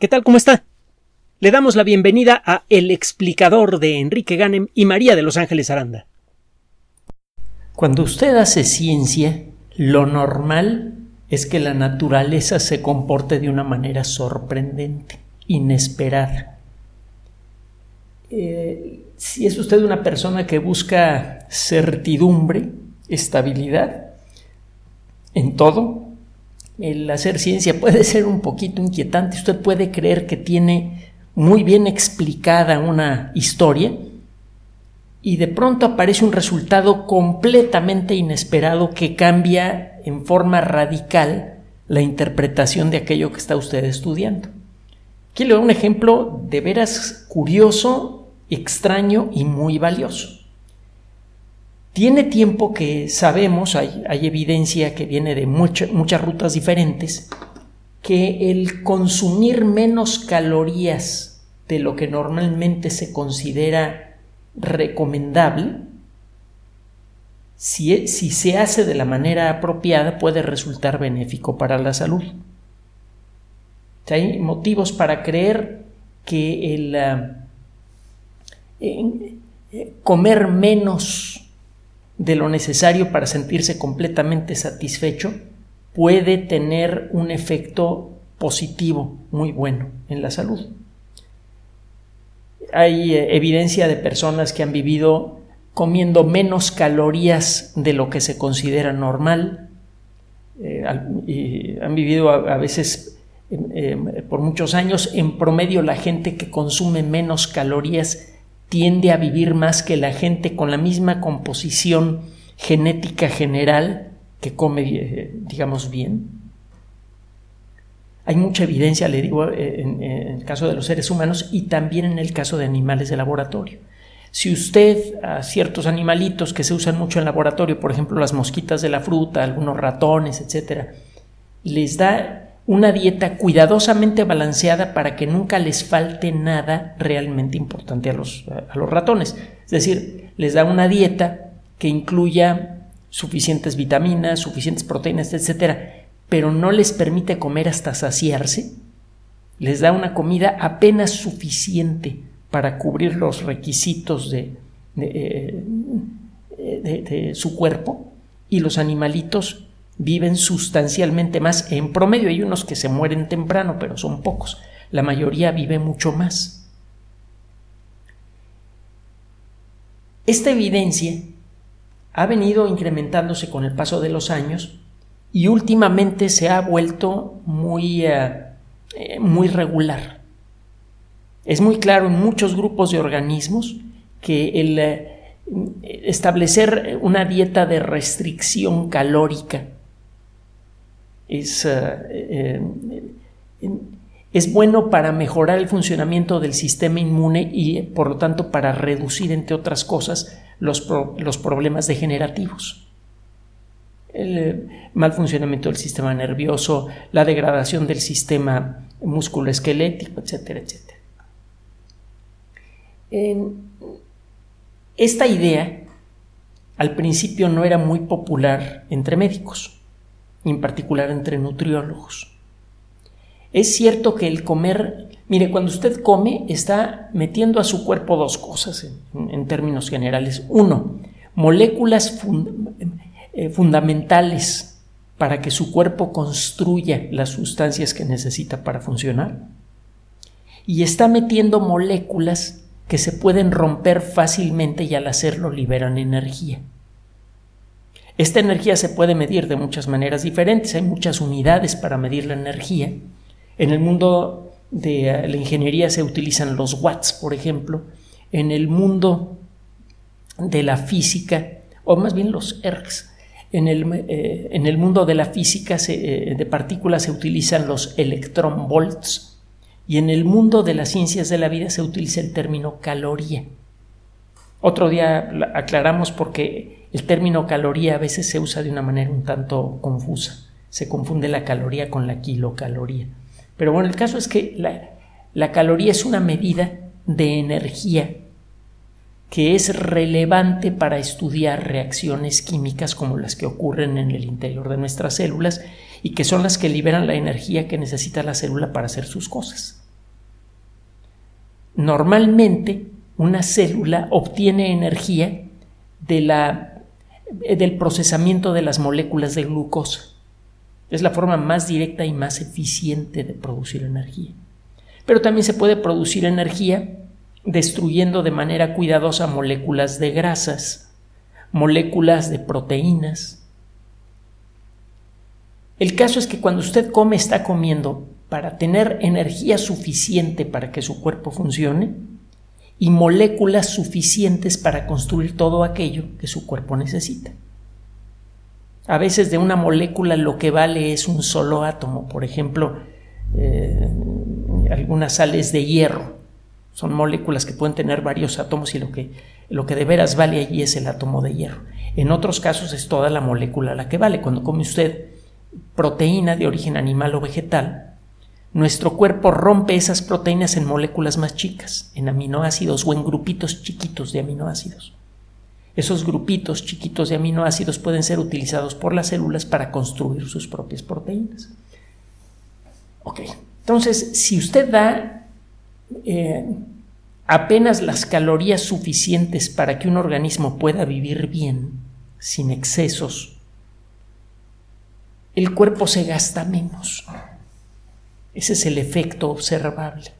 ¿Qué tal? ¿Cómo está? Le damos la bienvenida a El explicador de Enrique Ganem y María de Los Ángeles Aranda. Cuando usted hace ciencia, lo normal es que la naturaleza se comporte de una manera sorprendente, inesperada. Eh, si es usted una persona que busca certidumbre, estabilidad en todo, el hacer ciencia puede ser un poquito inquietante. Usted puede creer que tiene muy bien explicada una historia y de pronto aparece un resultado completamente inesperado que cambia en forma radical la interpretación de aquello que está usted estudiando. Aquí le doy un ejemplo de veras curioso, extraño y muy valioso. Tiene tiempo que sabemos, hay, evidencia que viene de muchas rutas diferentes, que el consumir menos calorías de lo que normalmente se considera recomendable, si, si, se hace de la manera apropiada, puede resultar benéfico para la salud. Hay motivos para creer que el ah, eh, comer menos de lo necesario para sentirse completamente satisfecho, puede tener un efecto positivo muy bueno en la salud. Hay eh, evidencia de personas que han vivido comiendo menos calorías de lo que se considera normal, eh, y han vivido a, veces por muchos años, en promedio la gente que consume menos calorías tiende a vivir más que la gente con la misma composición genética general que come, eh, digamos, bien. Hay mucha evidencia, le digo, eh, en, el caso de los seres humanos y también en el caso de animales de laboratorio. Si usted a ciertos animalitos que se usan mucho en laboratorio, por ejemplo las mosquitas de la fruta, algunos ratones, etcétera, les da una dieta cuidadosamente balanceada para que nunca les falte nada realmente importante a los, a los ratones. Es decir, les da una dieta que incluya suficientes vitaminas, suficientes proteínas, etcétera, pero no les permite comer hasta saciarse. Les da una comida apenas suficiente para cubrir los requisitos de, de, eh, de su cuerpo y los animalitos viven sustancialmente más. En promedio hay unos que se mueren temprano, pero son pocos. La mayoría vive mucho más. Esta evidencia ha venido incrementándose con el paso de los años y últimamente se ha vuelto muy, eh, eh, muy regular. Es muy claro en muchos grupos de organismos que el eh, establecer una dieta de restricción calórica es, eh, eh, es bueno para mejorar el funcionamiento del sistema inmune y por lo tanto para reducir, entre otras cosas, los, los problemas degenerativos. El eh, mal funcionamiento del sistema nervioso, la degradación del sistema musculoesquelético, etcétera, etcétera. esta idea al principio no era muy popular entre médicos en particular entre nutriólogos. Es cierto que el comer, mire, cuando usted come está metiendo a su cuerpo dos cosas en, términos generales. Uno, moléculas eh, fundamentales para que su cuerpo construya las sustancias que necesita para funcionar. Y está metiendo moléculas que se pueden romper fácilmente y al hacerlo liberan energía. Esta energía se puede medir de muchas maneras diferentes, hay muchas unidades para medir la energía. En el mundo de eh, la ingeniería se utilizan los watts, por ejemplo. En el mundo de la física, o más bien los ergs, en el, eh, en el mundo de la física eh, de partículas se utilizan los electronvolts y en el mundo de las ciencias de la vida se utiliza el término caloría. Otro día aclaramos porque el término caloría a veces se usa de una manera un tanto confusa. Se confunde la caloría con la kilocaloría. Pero bueno, el caso es que la, caloría es una medida de energía que es relevante para estudiar reacciones químicas como las que ocurren en el interior de nuestras células y que son las que liberan la energía que necesita la célula para hacer sus cosas. normalmente una célula obtiene energía de la, del procesamiento de las moléculas de glucosa. Es la forma más directa y más eficiente de producir energía. Pero también se puede producir energía destruyendo de manera cuidadosa moléculas de grasas, moléculas de proteínas. El caso es que cuando usted come está comiendo para tener energía suficiente para que su cuerpo funcione y moléculas suficientes para construir todo aquello que su cuerpo necesita. A veces de una molécula lo que vale es un solo átomo, por ejemplo, eh, algunas sales de hierro. Son moléculas que pueden tener varios átomos y lo que, lo que de veras vale allí es el átomo de hierro. En otros casos es toda la molécula la que vale. Cuando come usted proteína de origen animal o vegetal, nuestro cuerpo rompe esas proteínas en moléculas más chicas, en aminoácidos o en grupitos chiquitos de aminoácidos. Esos grupitos chiquitos de aminoácidos pueden ser utilizados por las células para construir sus propias proteínas. Ok, entonces si usted da eh, apenas las calorías suficientes para que un organismo pueda vivir bien, sin excesos, el cuerpo se gasta menos. Ese es el efecto observable.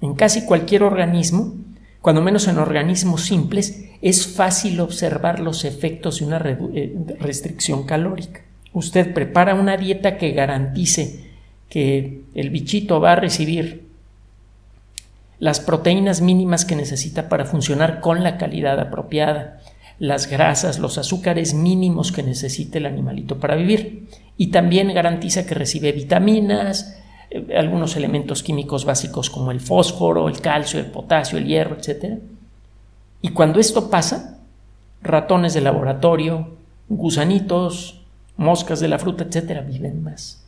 En casi cualquier organismo, cuando menos en organismos simples, es fácil observar los efectos de una eh, restricción calórica. Usted prepara una dieta que garantice que el bichito va a recibir las proteínas mínimas que necesita para funcionar con la calidad apropiada, las grasas, los azúcares mínimos que necesita el animalito para vivir y también garantiza que recibe vitaminas, eh, algunos elementos químicos básicos como el fósforo, el calcio, el potasio, el hierro, etc. Y cuando esto pasa, ratones de laboratorio, gusanitos, moscas de la fruta, etc., viven más.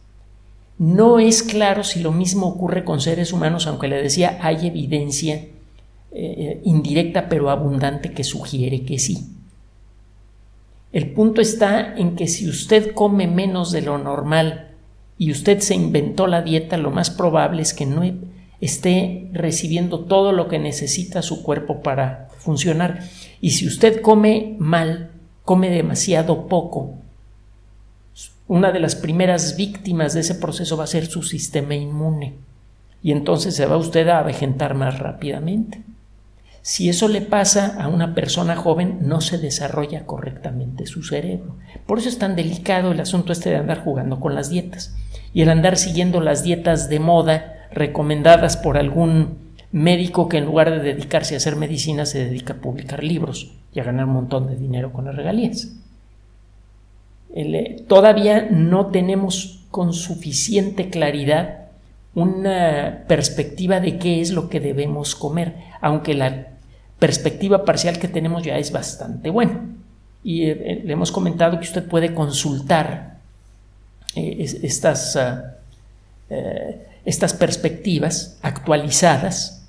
No es claro si lo mismo ocurre con seres humanos, aunque le decía hay evidencia eh, eh, indirecta pero abundante que sugiere que sí. El punto está en que si usted come menos de lo normal y usted se inventó la dieta, lo más probable es que no esté recibiendo todo lo que necesita su cuerpo para funcionar. Y si usted come mal, come demasiado poco, una de las primeras víctimas de ese proceso va a ser su sistema inmune. Y entonces se va usted a avejentar más rápidamente. Si eso le pasa a una persona joven, no se desarrolla correctamente su cerebro. Por eso es tan delicado el asunto este de andar jugando con las dietas y el andar siguiendo las dietas de moda recomendadas por algún médico que en lugar de dedicarse a hacer medicina se dedica a publicar libros y a ganar un montón de dinero con las regalías. Eh, todavía no tenemos con suficiente claridad una perspectiva de qué es lo que debemos comer, aunque la perspectiva parcial que tenemos ya es bastante buena. Y eh, eh, le hemos comentado que usted puede consultar eh, estas, ah, estas perspectivas actualizadas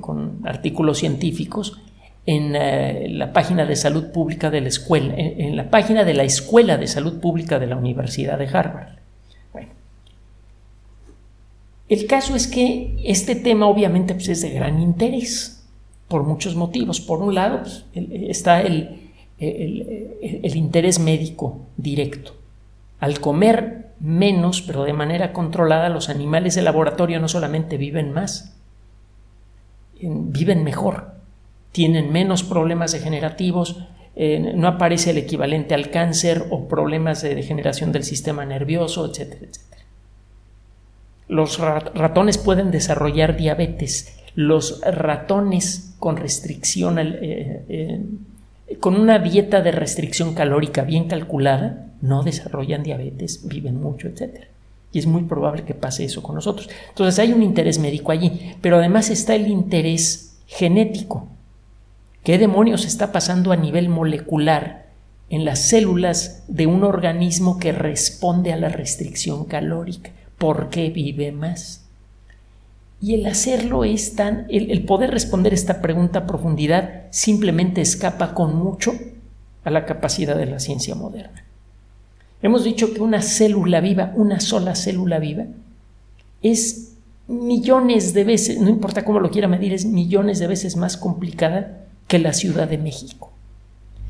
con artículos científicos en la página de salud pública de la escuela, en, la página de la Escuela de Salud Pública de la Universidad de Harvard. El caso es que este tema obviamente pues, es de gran interés por muchos motivos. Por un lado pues, está el, el, interés médico directo. Al comer menos, pero de manera controlada, los animales de laboratorio no solamente viven más, viven mejor, tienen menos problemas degenerativos, eh, no aparece el equivalente al cáncer o problemas de degeneración del sistema nervioso, etcétera, etcétera. Los ratones pueden desarrollar diabetes. Los ratones con restricción, eh, eh, con una dieta de restricción calórica bien calculada, no desarrollan diabetes, viven mucho, etc. Y es muy probable que pase eso con nosotros. Entonces hay un interés médico allí, pero además está el interés genético. ¿Qué demonios está pasando a nivel molecular en las células de un organismo que responde a la restricción calórica? por qué vive más. Y el hacerlo es tan, el, poder responder esta pregunta a profundidad simplemente escapa con mucho a la capacidad de la ciencia moderna. Hemos dicho que una célula viva, una sola célula viva, es millones de veces, no importa cómo lo quiera medir, es millones de veces más complicada que la Ciudad de México.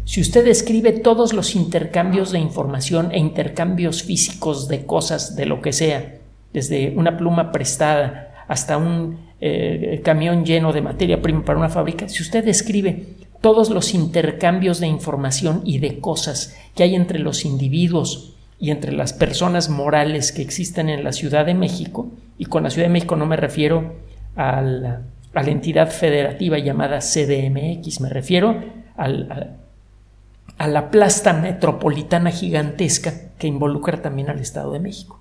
Si usted describe todos los intercambios de información e intercambios físicos de cosas, de lo que sea, desde una pluma prestada hasta un eh, camión lleno de materia prima para una fábrica, si usted describe todos los intercambios de información y de cosas que hay entre los individuos y entre las personas morales que existen en la Ciudad de México, y con la Ciudad de México no me refiero a la, entidad federativa llamada CDMX, me refiero al, a la plasta metropolitana gigantesca que involucra también al Estado de México.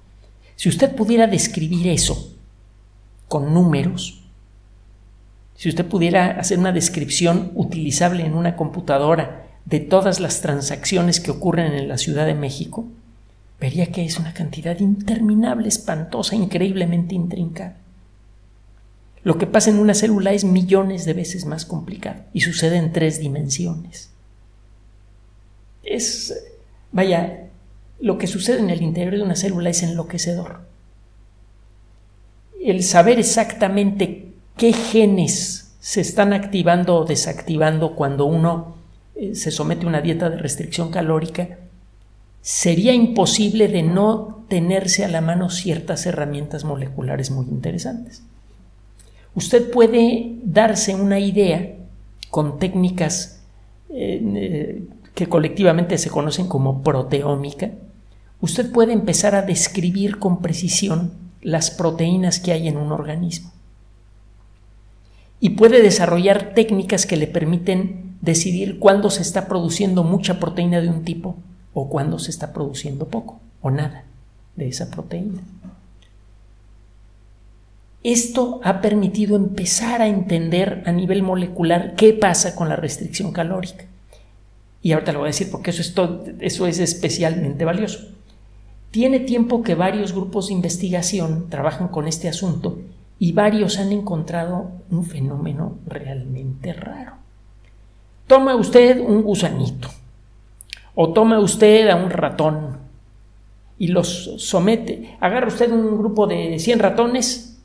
Si usted pudiera describir eso con números, si usted pudiera hacer una descripción utilizable en una computadora de todas las transacciones que ocurren en la Ciudad de México, vería que es una cantidad interminable, espantosa, increíblemente intrincada. Lo que pasa en una célula es millones de veces más complicado y sucede en tres dimensiones. Es, vaya, lo que sucede en el interior de una célula es enloquecedor. El saber exactamente qué genes se están activando o desactivando cuando uno eh, se somete a una dieta de restricción calórica sería imposible de no tenerse a la mano ciertas herramientas moleculares muy interesantes. Usted puede darse una idea con técnicas eh, eh, que colectivamente se conocen como proteómica. Usted puede empezar a describir con precisión las proteínas que hay en un organismo. Y puede desarrollar técnicas que le permiten decidir cuándo se está produciendo mucha proteína de un tipo o cuando se está produciendo poco o nada de esa proteína. Esto ha permitido empezar a entender a nivel molecular qué pasa con la restricción calórica. Y ahorita lo voy a decir porque eso es, eso es especialmente valioso. Tiene tiempo que varios grupos de investigación trabajan con este asunto y varios han encontrado un fenómeno realmente raro. Toma usted un gusanito, o toma usted a un ratón y los somete. Agarra usted un grupo de 100 ratones,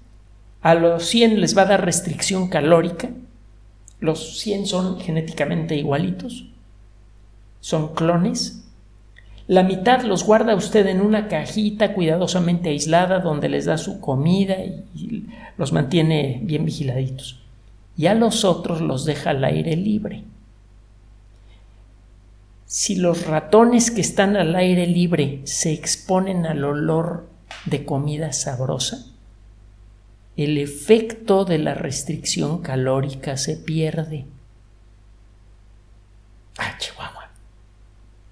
a los 100 les va a dar restricción calórica, los 100 son genéticamente igualitos, son clones. La mitad los guarda usted en una cajita cuidadosamente aislada donde les da su comida y los mantiene bien vigiladitos. Y a los otros los deja al aire libre si los ratones que están al aire libre se exponen al olor de comida sabrosa, el efecto de la restricción calórica se pierde.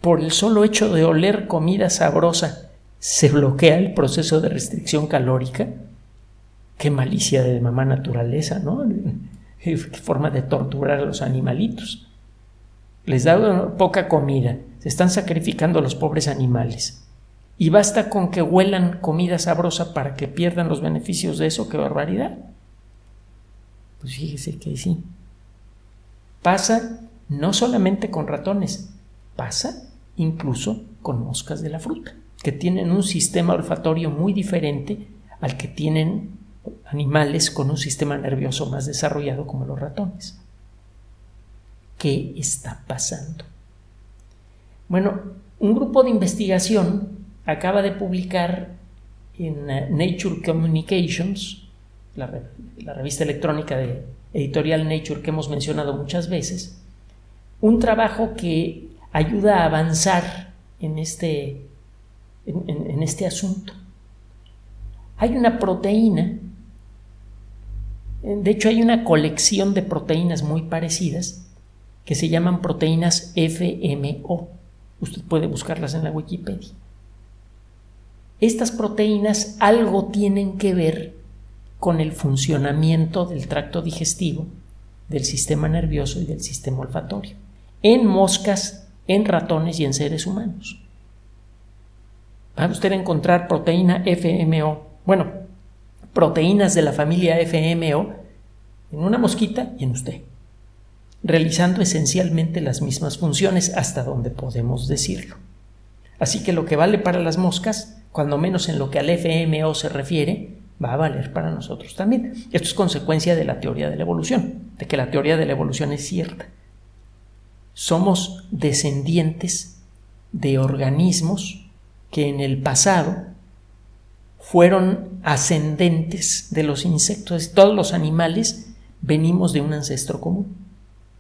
Por el solo hecho de oler comida sabrosa, se bloquea el proceso de restricción calórica. Qué malicia de mamá naturaleza, ¿no? Qué forma de torturar a los animalitos les da poca comida, se están sacrificando a los pobres animales. Y basta con que huelan comida sabrosa para que pierdan los beneficios de eso, qué barbaridad. Pues fíjese que sí. Pasa no solamente con ratones, pasa incluso con moscas de la fruta, que tienen un sistema olfatorio muy diferente al que tienen animales con un sistema nervioso más desarrollado como los ratones qué está pasando. Bueno, un grupo de investigación acaba de publicar en eh, Nature Communications, la, revista electrónica de editorial Nature que hemos mencionado muchas veces, un trabajo que ayuda a avanzar en este, en este asunto. Hay una proteína, de hecho hay una colección de proteínas muy parecidas, que se llaman proteínas FMO. Usted puede buscarlas en la Wikipedia. Estas proteínas algo tienen que ver con el funcionamiento del tracto digestivo, del sistema nervioso y del sistema olfatorio, en moscas, en ratones y en seres humanos. Va a usted encontrar proteína FMO, bueno, proteínas de la familia FMO en una mosquita y en usted realizando esencialmente las mismas funciones hasta donde podemos decirlo. Así que lo que vale para las moscas, cuando menos en lo que al FMO se refiere, va a valer para nosotros también. Esto es consecuencia de la teoría de la evolución, de que la teoría de la evolución es cierta. Somos descendientes de organismos que en el pasado fueron ascendentes de los insectos. Todos los animales venimos de un ancestro común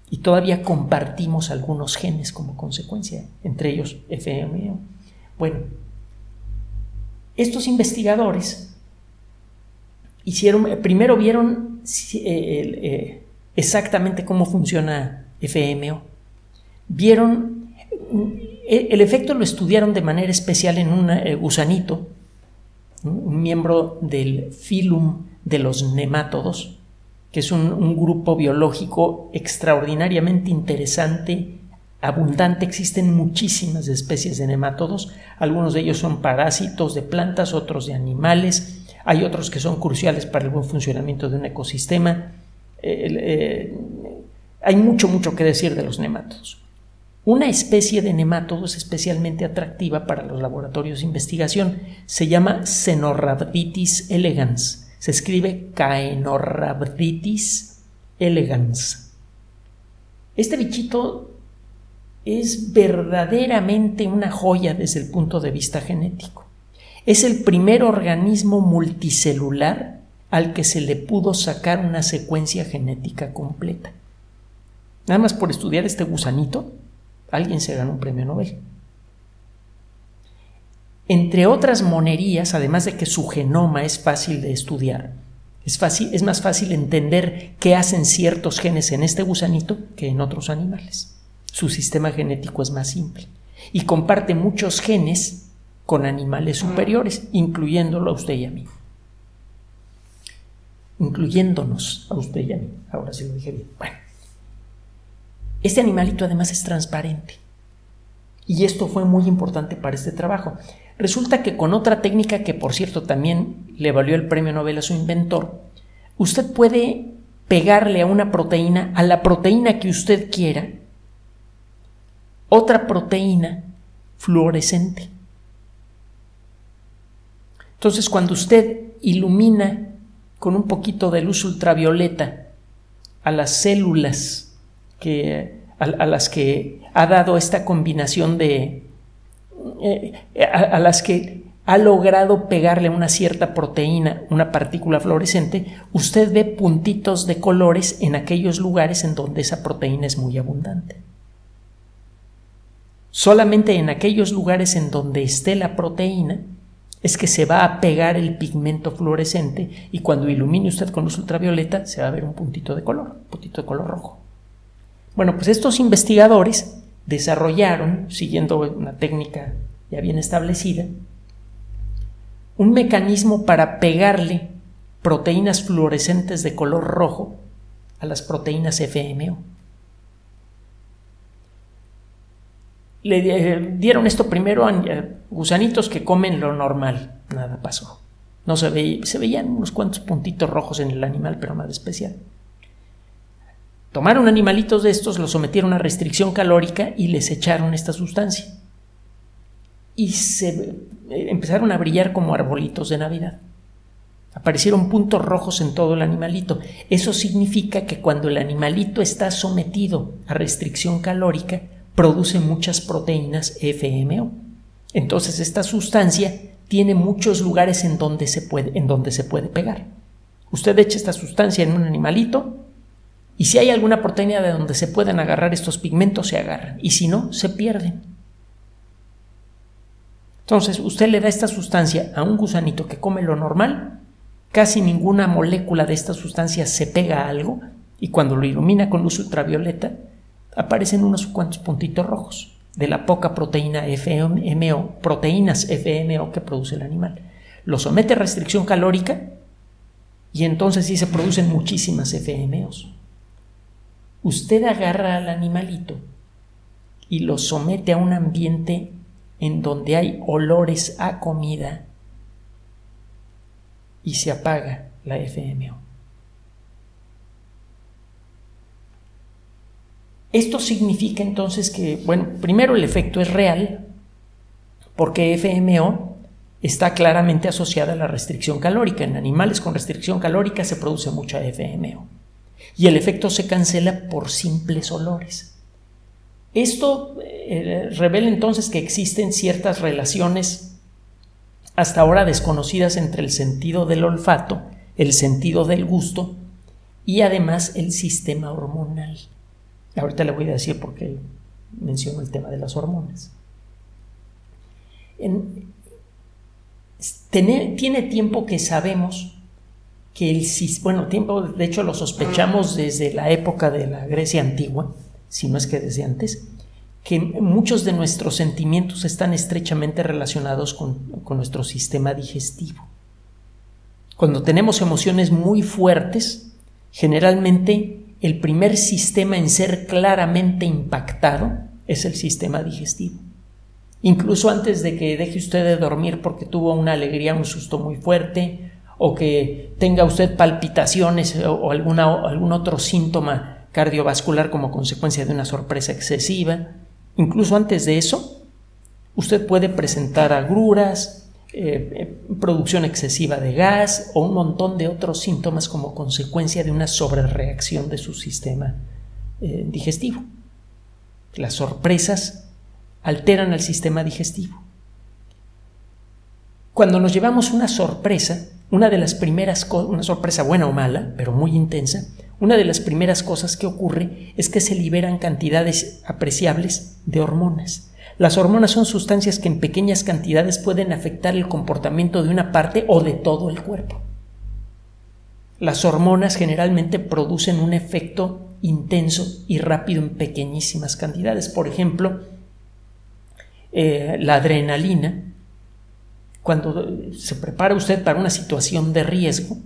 y todavía compartimos algunos genes como consecuencia, entre ellos FMO. Bueno, estos investigadores hicieron, primero vieron eh, eh, exactamente cómo funciona FMO. Vieron, eh, el efecto lo estudiaron de manera especial en un gusanito, un miembro del filum de los nemátodos, que es un, grupo biológico extraordinariamente interesante, abundante. Existen muchísimas especies de nemátodos. Algunos de ellos son parásitos de plantas, otros de animales. Hay otros que son cruciales para el buen funcionamiento de un ecosistema. Eh, hay mucho, mucho que decir de los nemátodos. Una especie de nemátodos especialmente atractiva para los laboratorios de investigación se llama Cenorhabditis elegans se escribe Caenorhabditis elegans. Este bichito es verdaderamente una joya desde el punto de vista genético. Es el primer organismo multicelular al que se le pudo sacar una secuencia genética completa. Nada más por estudiar este gusanito, alguien se ganó un premio Nobel. Entre otras monerías, además de que su genoma es fácil de estudiar, es, fácil, es más fácil entender qué hacen ciertos genes en este gusanito que en otros animales. Su sistema genético es más simple y comparte muchos genes con animales superiores, incluyéndolo a usted y a mí. Incluyéndonos a usted y a mí. Ahora sí lo dije bien. Bueno. Este animalito además es transparente. Y esto fue muy importante para este trabajo. Resulta que con otra técnica que por cierto también le valió el premio Nobel a su inventor, usted puede pegarle a una proteína, a la proteína que usted quiera, otra proteína fluorescente. Entonces cuando usted ilumina con un poquito de luz ultravioleta a las células que, a las que ha dado esta combinación de, eh, a, las que ha logrado pegarle una cierta proteína, una partícula fluorescente, usted ve puntitos de colores en aquellos lugares en donde esa proteína es muy abundante. Solamente en aquellos lugares en donde esté la proteína es que se va a pegar el pigmento fluorescente y cuando ilumine usted con luz ultravioleta se va a ver un puntito de color, un puntito de color rojo. Bueno, pues estos investigadores desarrollaron, siguiendo una técnica ya bien establecida, un mecanismo para pegarle proteínas fluorescentes de color rojo a las proteínas FMO. Le dieron esto primero a gusanitos que comen lo normal, nada pasó. No se, se veían unos cuantos puntitos rojos en el animal, pero nada especial. Tomaron animalitos de estos, los sometieron a restricción calórica y les echaron esta sustancia. Y se eh, empezaron a brillar como arbolitos de Navidad. Aparecieron puntos rojos en todo el animalito. Eso significa que cuando el animalito está sometido a restricción calórica, produce muchas proteínas FMO. Entonces esta sustancia tiene muchos lugares en donde se puede, en donde se puede pegar. Usted echa esta sustancia en un animalito, y si hay alguna proteína de donde se pueden agarrar estos pigmentos, se agarran. Y si no, se pierden. Entonces, usted le da esta sustancia a un gusanito que come lo normal, casi ninguna molécula de esta sustancia se pega a algo, y cuando lo ilumina con luz ultravioleta, aparecen unos cuantos puntitos rojos de la poca proteína FMO, proteínas FMO que produce el animal. Lo somete a restricción calórica y entonces sí se producen muchísimas FMOs usted agarra al animalito y lo somete a un ambiente en donde hay olores a comida y se apaga la FMO. Esto significa entonces que, bueno, primero el efecto es real, porque FMO está claramente asociada a la restricción calórica. En animales con restricción calórica se produce mucha FMO. Y el efecto se cancela por simples olores. Esto eh, revela entonces que existen ciertas relaciones hasta ahora desconocidas entre el sentido del olfato, el sentido del gusto y además el sistema hormonal. Ahorita le voy a decir por qué menciono el tema de las hormonas. tiene tiempo que sabemos que el bueno, tiempo, de hecho lo sospechamos desde la época de la Grecia antigua, si no es que desde antes, que muchos de nuestros sentimientos están estrechamente relacionados con, con nuestro sistema digestivo. Cuando tenemos emociones muy fuertes, generalmente el primer sistema en ser claramente impactado es el sistema digestivo. Incluso antes de que deje usted de dormir porque tuvo una alegría, un susto muy fuerte, o que tenga usted palpitaciones o, alguna, algún otro síntoma cardiovascular como consecuencia de una sorpresa excesiva, Incluso antes de eso, usted puede presentar agruras, eh, eh, producción excesiva de gas o un montón de otros síntomas como consecuencia de una sobrereacción de su sistema eh, digestivo. Las sorpresas alteran el sistema digestivo. Cuando nos llevamos una sorpresa, una de las primeras cosas, una sorpresa buena o mala, pero muy intensa, una de las primeras cosas que ocurre es que se liberan cantidades apreciables de hormonas. Las hormonas son sustancias que en pequeñas cantidades pueden afectar el comportamiento de una parte o de todo el cuerpo. Las hormonas generalmente producen un efecto intenso y rápido en pequeñísimas cantidades. Por ejemplo, eh, la adrenalina, cuando se prepara usted para una situación de riesgo,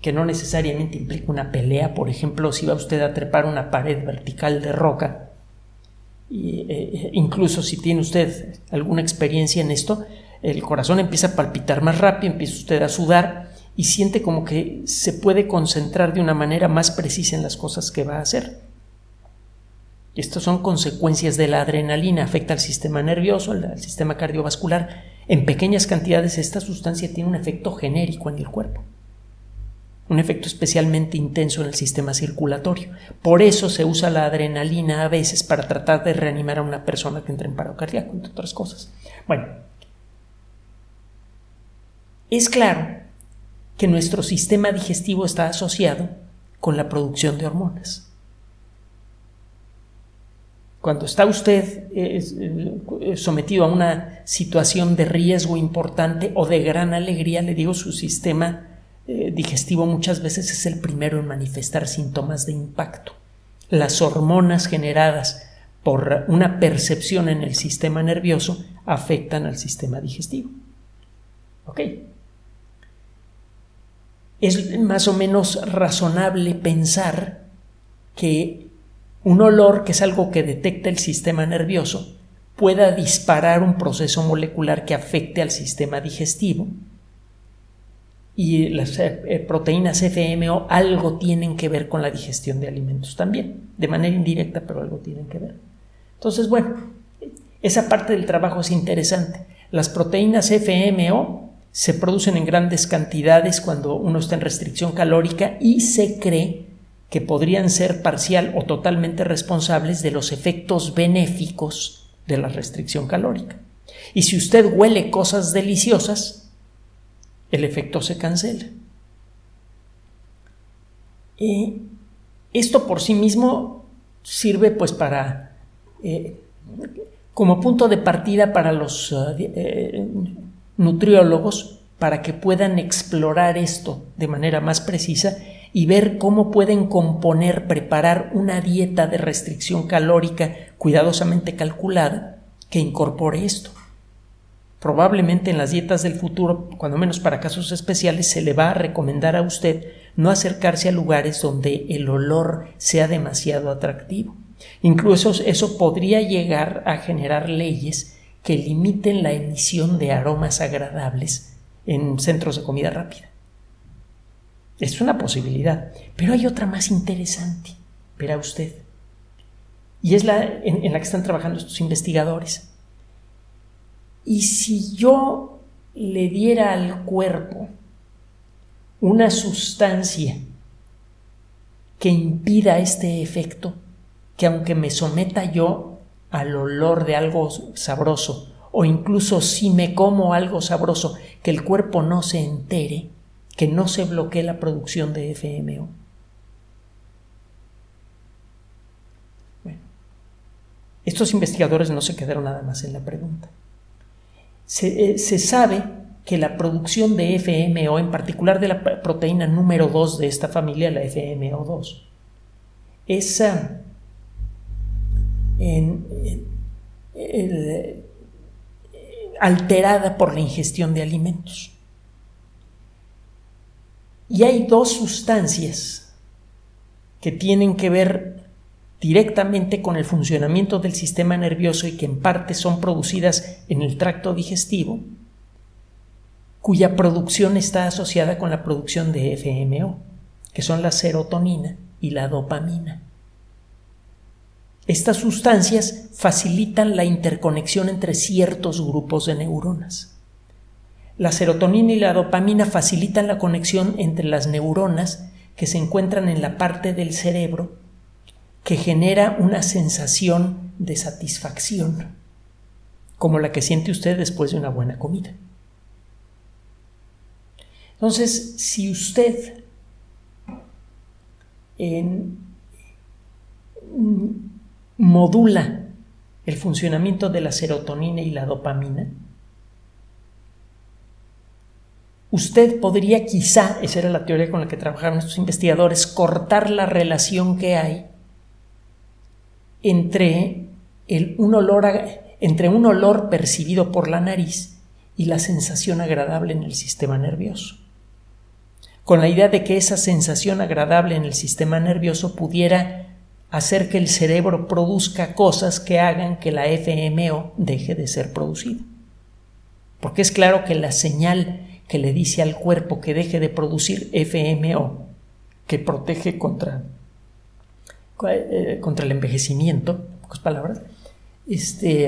que no necesariamente implica una pelea, por ejemplo, si va usted a trepar una pared vertical de roca, y, eh, incluso si tiene usted alguna experiencia en esto, el corazón empieza a palpitar más rápido, empieza usted a sudar y siente como que se puede concentrar de una manera más precisa en las cosas que va a hacer. Estas son consecuencias de la adrenalina, afecta al sistema nervioso, al sistema cardiovascular. En pequeñas cantidades esta sustancia tiene un efecto genérico en el cuerpo un efecto especialmente intenso en el sistema circulatorio. Por eso se usa la adrenalina a veces para tratar de reanimar a una persona que entra en paro cardíaco, entre otras cosas. Bueno, es claro que nuestro sistema digestivo está asociado con la producción de hormonas. Cuando está usted eh, sometido a una situación de riesgo importante o de gran alegría, le digo, su sistema eh, digestivo muchas veces es el primero en manifestar síntomas de impacto. Las hormonas generadas por una percepción en el sistema nervioso afectan al sistema digestivo. ¿Ok? Es más o menos razonable pensar que un olor, que es algo que detecta el sistema nervioso, pueda disparar un proceso molecular que afecte al sistema digestivo y las eh, eh, proteínas FMO algo tienen que ver con la digestión de alimentos también, de manera indirecta, pero algo tienen que ver. Entonces, bueno, esa parte del trabajo es interesante. Las proteínas FMO se producen en grandes cantidades cuando uno está en restricción calórica y se cree que podrían ser parcial o totalmente responsables de los efectos benéficos de la restricción calórica. Y si usted huele cosas deliciosas, el efecto se cancela. Y esto por sí mismo sirve pues para eh, como punto de partida para los eh, eh, nutriólogos para que puedan explorar esto de manera más precisa y ver cómo pueden componer, preparar una dieta de restricción calórica cuidadosamente calculada que incorpore esto. Probablemente en las dietas del futuro, cuando menos para casos especiales, se le va a recomendar a usted no acercarse a lugares donde el olor sea demasiado atractivo. Incluso eso podría llegar a generar leyes que limiten la emisión de aromas agradables en centros de comida rápida. Es una posibilidad, pero hay otra más interesante, verá usted. Y es la en la que están trabajando estos investigadores. Y si yo le diera al cuerpo una sustancia que impida este efecto, que aunque me someta yo al olor de algo sabroso, o incluso si me como algo sabroso, que el cuerpo no se entere, que no se bloquee la producción de FMO. Bueno, estos investigadores no se quedaron nada más en la pregunta. Se, eh, sabe que la producción de FMO, en particular de la proteína número 2 de esta familia, la FMO2, es ah, alterada por la ingestión de alimentos. Y hay dos sustancias que tienen que ver directamente con el funcionamiento del sistema nervioso y que en parte son producidas en el tracto digestivo, cuya producción está asociada con la producción de FMO, que son la serotonina y la dopamina. Estas sustancias facilitan la interconexión entre ciertos grupos de neuronas. La serotonina y la dopamina facilitan la conexión entre las neuronas que se encuentran en la parte del cerebro que genera una sensación de satisfacción, como la que siente usted después de una buena comida. Entonces, si usted modula el funcionamiento de la serotonina y la dopamina, usted podría quizá, esa era la teoría con la que trabajaron estos investigadores, cortar la relación que hay entre, un olor, entre un olor percibido por la nariz y la sensación agradable en el sistema nervioso con la idea de que esa sensación agradable en el sistema nervioso pudiera hacer que el cerebro produzca cosas que hagan que la FMO deje de ser producida. Porque es claro que la señal que le dice al cuerpo que deje de producir FMO, que protege contra, eh, contra el envejecimiento, pocas palabras, este,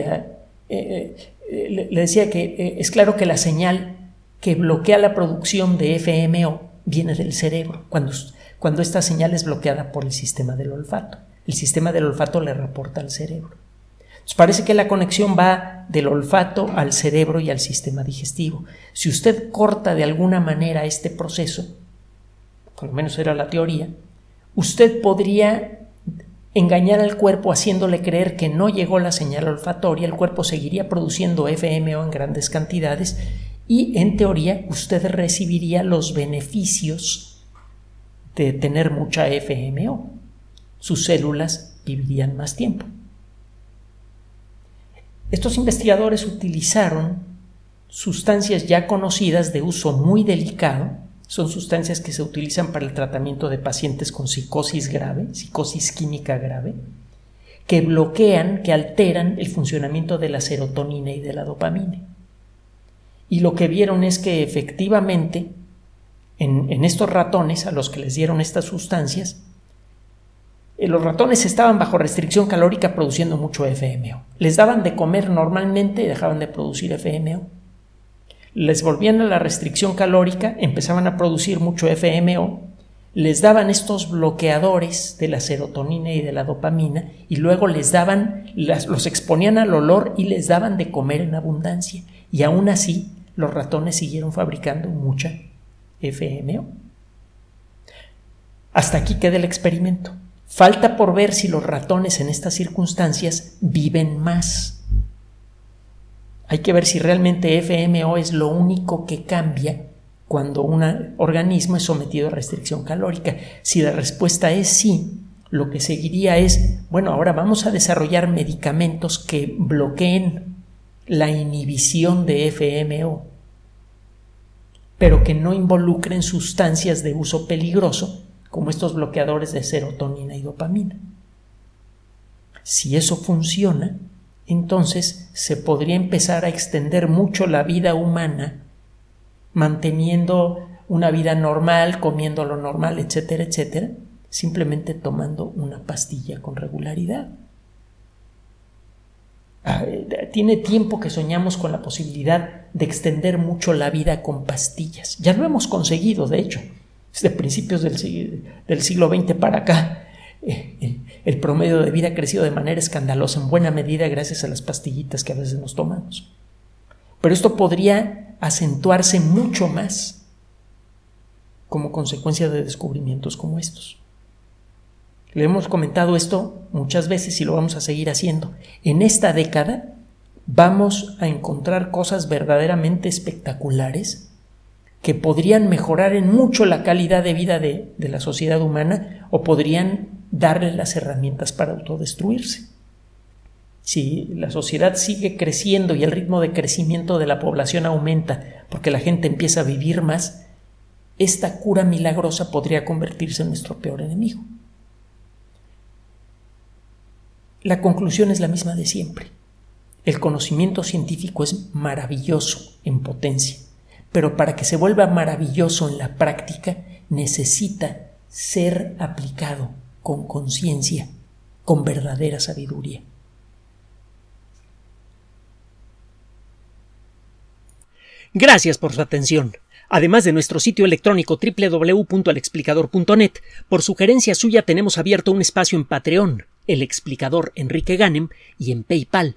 eh, eh, le decía que es claro que la señal que bloquea la producción de FMO viene del cerebro, cuando, cuando esta señal es bloqueada por el sistema del olfato. El sistema del olfato le reporta al cerebro. Parece que la conexión va del olfato al cerebro y al sistema digestivo. Si usted corta de alguna manera este proceso, por lo menos era la teoría, usted podría engañar al cuerpo haciéndole creer que no llegó la señal olfatoria, el cuerpo seguiría produciendo FMO en grandes cantidades y en teoría usted recibiría los beneficios de tener mucha FMO. Sus células vivirían más tiempo. Estos investigadores utilizaron sustancias ya conocidas de uso muy delicado, son sustancias que se utilizan para el tratamiento de pacientes con psicosis grave, psicosis química grave, que bloquean, que alteran el funcionamiento de la serotonina y de la dopamina. Y lo que vieron es que efectivamente en, estos ratones a los que les dieron estas sustancias, los ratones estaban bajo restricción calórica produciendo mucho FMO. Les daban de comer normalmente y dejaban de producir FMO. Les volvían a la restricción calórica, empezaban a producir mucho FMO, les daban estos bloqueadores de la serotonina y de la dopamina y luego les daban, los exponían al olor y les daban de comer en abundancia. Y aún así los ratones siguieron fabricando mucha FMO. Hasta aquí queda el experimento. Falta por ver si los ratones en estas circunstancias viven más. Hay que ver si realmente FMO es lo único que cambia cuando un organismo es sometido a restricción calórica. Si la respuesta es sí, lo que seguiría es, bueno, ahora vamos a desarrollar medicamentos que bloqueen la inhibición de FMO pero que no involucren sustancias de uso peligroso, como estos bloqueadores de serotonina y dopamina. Si eso funciona, entonces se podría empezar a extender mucho la vida humana, manteniendo una vida normal, comiendo lo normal, etcétera, etcétera, simplemente tomando una pastilla con regularidad. Ah, tiene tiempo que soñamos con la posibilidad de extender mucho la vida con pastillas. Ya lo hemos conseguido, de hecho. Desde principios del, siglo XX para acá, el promedio de vida ha crecido de manera escandalosa, en buena medida gracias a las pastillitas que a veces nos tomamos. Pero esto podría acentuarse mucho más como consecuencia de descubrimientos como estos. Le hemos comentado esto muchas veces y lo vamos a seguir haciendo. En esta década vamos a encontrar cosas verdaderamente espectaculares que podrían mejorar en mucho la calidad de vida de, de la sociedad humana o podrían darle las herramientas para autodestruirse. Si la sociedad sigue creciendo y el ritmo de crecimiento de la población aumenta porque la gente empieza a vivir más, esta cura milagrosa podría convertirse en nuestro peor enemigo. La conclusión es la misma de siempre. El conocimiento científico es maravilloso en potencia, pero para que se vuelva maravilloso en la práctica necesita ser aplicado con conciencia, con verdadera sabiduría. Gracias por su atención. Además de nuestro sitio electrónico www.alexplicador.net, por sugerencia suya tenemos abierto un espacio en Patreon, el explicador Enrique Ganem, y en PayPal,